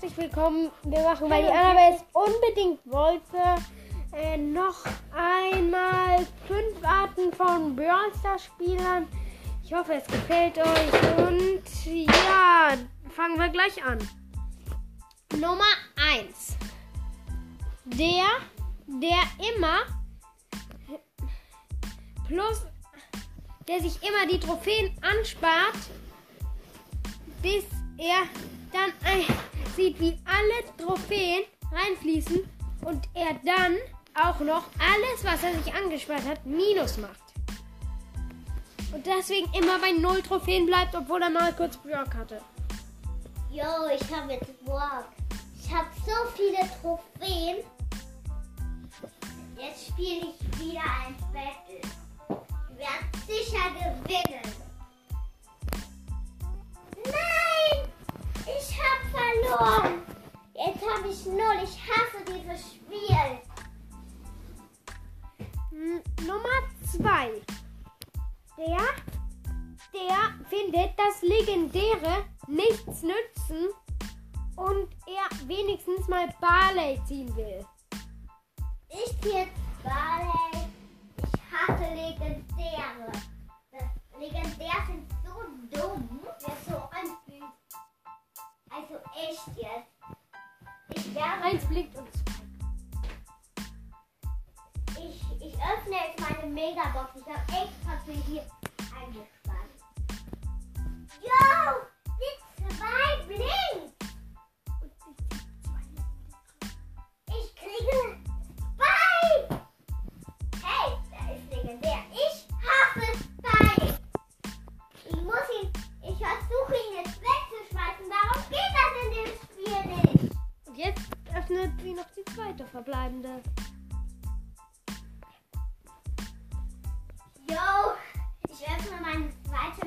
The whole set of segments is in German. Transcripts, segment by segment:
herzlich willkommen. Wir machen, weil die Annabelle es unbedingt wollte, äh, noch einmal fünf Arten von Brawl Stars Spielern. Ich hoffe, es gefällt euch. Und ja, fangen wir gleich an. Nummer 1. Der, der immer plus, der sich immer die Trophäen anspart, bis er dann äh, sieht, wie alle Trophäen reinfließen und er dann auch noch alles, was er sich angespart hat, minus macht. Und deswegen immer bei null Trophäen bleibt, obwohl er mal kurz Brock hatte. Jo, ich habe jetzt Brock. Ich habe so viele Trophäen. Jetzt spiele ich wieder ein Battle. Ich werde sicher gewinnen. Verloren. Jetzt habe ich null. Ich hasse dieses Spiel. Nummer 2. Der, der findet das Legendäre nichts nützen und er wenigstens mal Barley ziehen will. Ich ziehe Barley. Ich hasse Legendäre. Das Legendär sind öffne jetzt meine Megabox. Ich habe extra für hier eingespannt. Yo! Die zwei blinkt! Ich. Ich kriege Spike! Hey, der ist legendär. Ich hasse Spike! Ich muss ihn. Ich versuche ihn jetzt wegzuschmeißen. Warum geht das in dem Spiel nicht? Und jetzt öffnet sie noch die zweite verbleibende.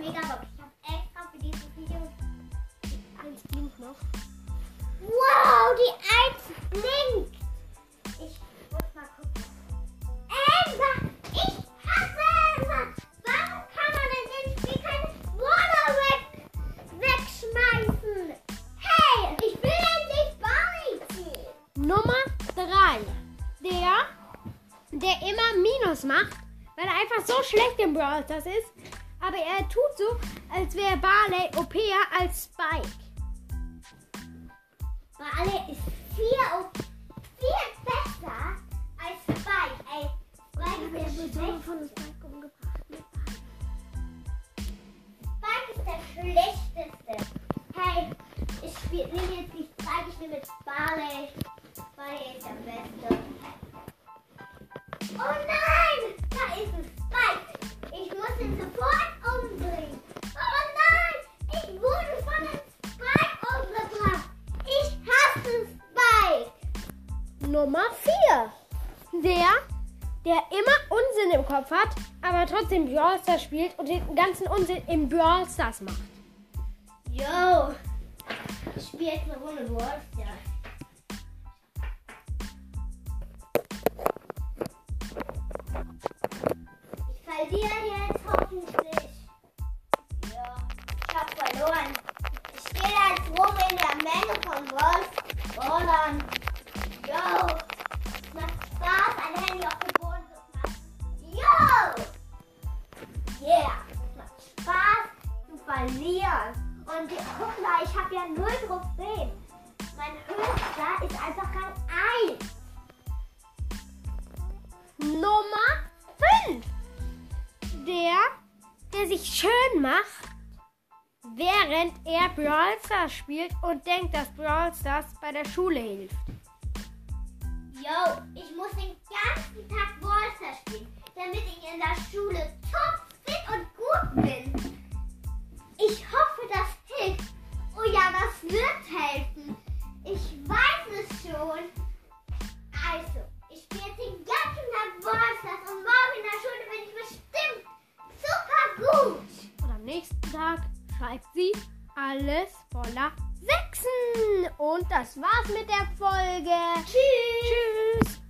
Zweite Megabox. Ich habe extra für dieses Video. Eins blinkt noch. Wow, die Eins blinkt! Ich muss mal gucken. Emma! Ich hasse Emma! Warum kann man in dem Spiel keine Water weg, wegschmeißen? Hey, ich will endlich Barley ziehen! Nummer 3. Der, der immer Minus macht, weil er einfach so schlecht im Brawl Stars ist. Aber er tut so, als wäre Barley OPer als Spike. Barley ist viel, viel besser als Spike. Ey, Spike ist der schlecht- von Spike umgebracht. mit Spike ist der schlechteste. Hey, ich spiel- nehme jetzt nicht Spike, ich nehme jetzt. Barley Der, der immer Unsinn im Kopf hat, aber trotzdem Brawl Stars spielt und den ganzen Unsinn im Brawl Stars macht. Yo! Ich spiele jetzt eine Runde Brawl Stars. Ich verliere jetzt hoffentlich. Verlieren. Und guck mal, ich habe ja null Trophäen. Mein höchster ist einfach Rang 1. Nummer 5. Der, der sich schön macht, während er Brawl Stars spielt und denkt, dass Brawl Stars bei der Schule hilft. Yo, ich muss den ganzen Tag Ballster spielen, damit ich in der Schule top fit und gut bin. Schreibt sie alles voller Sechsen. Und das war's mit der Folge. Tschüss. Tschüss.